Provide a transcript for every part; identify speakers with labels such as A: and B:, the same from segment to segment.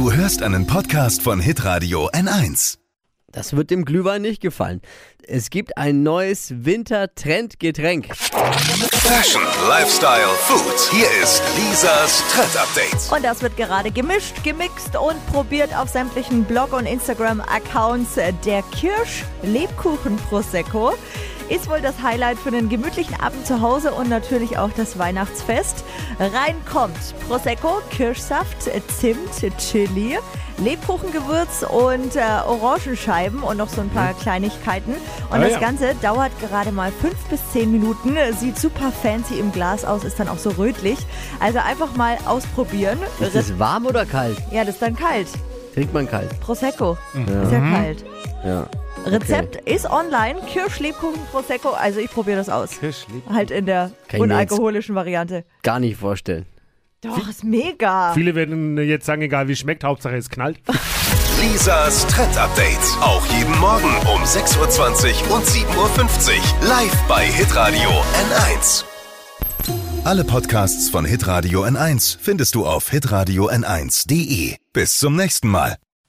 A: Du hörst einen Podcast von Hitradio N1.
B: Das wird dem Glühwein nicht gefallen. Es gibt ein neues Winter-Trend-Getränk.
A: Fashion, Lifestyle, Food. Hier ist Lisas Trend Update.
C: Und das wird gerade gemischt, gemixt und probiert auf sämtlichen Blog- und Instagram-Accounts. Der Kirsch-Lebkuchen-Prosecco ist wohl das Highlight für einen gemütlichen Abend zu Hause und natürlich auch das Weihnachtsfest. Rein kommt Prosecco, Kirschsaft, Zimt, Chili, Lebkuchengewürz und äh, Orangenscheiben und noch so ein paar Kleinigkeiten. Und
D: Ah,
C: das
D: ja.
C: Ganze dauert gerade mal fünf bis zehn Minuten. Sieht super fancy im Glas aus, ist dann auch so rötlich. Also einfach mal ausprobieren.
B: Ist es warm oder kalt?
C: Ja, das ist dann kalt.
B: Trinkt man kalt.
C: Prosecco.
D: Mhm.
C: Ist ja kalt.
B: Ja.
C: Rezept ist online. Kirschlebkuchen Prosecco. Also ich probiere das aus.
D: Kirschlebkuchen.
C: Halt in der
B: Kann
C: unalkoholischen Variante.
B: Gar nicht vorstellen.
C: Doch, ist mega.
D: Viele werden jetzt sagen, egal wie es schmeckt, Hauptsache es knallt.
A: Lisas Trend Update. Auch jeden Morgen um 6.20 Uhr und 7.50 Uhr. Live bei Hitradio N1. Alle Podcasts von Hitradio N1 findest du auf hitradio n1.de. Bis zum nächsten Mal.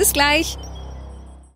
E: Bis gleich.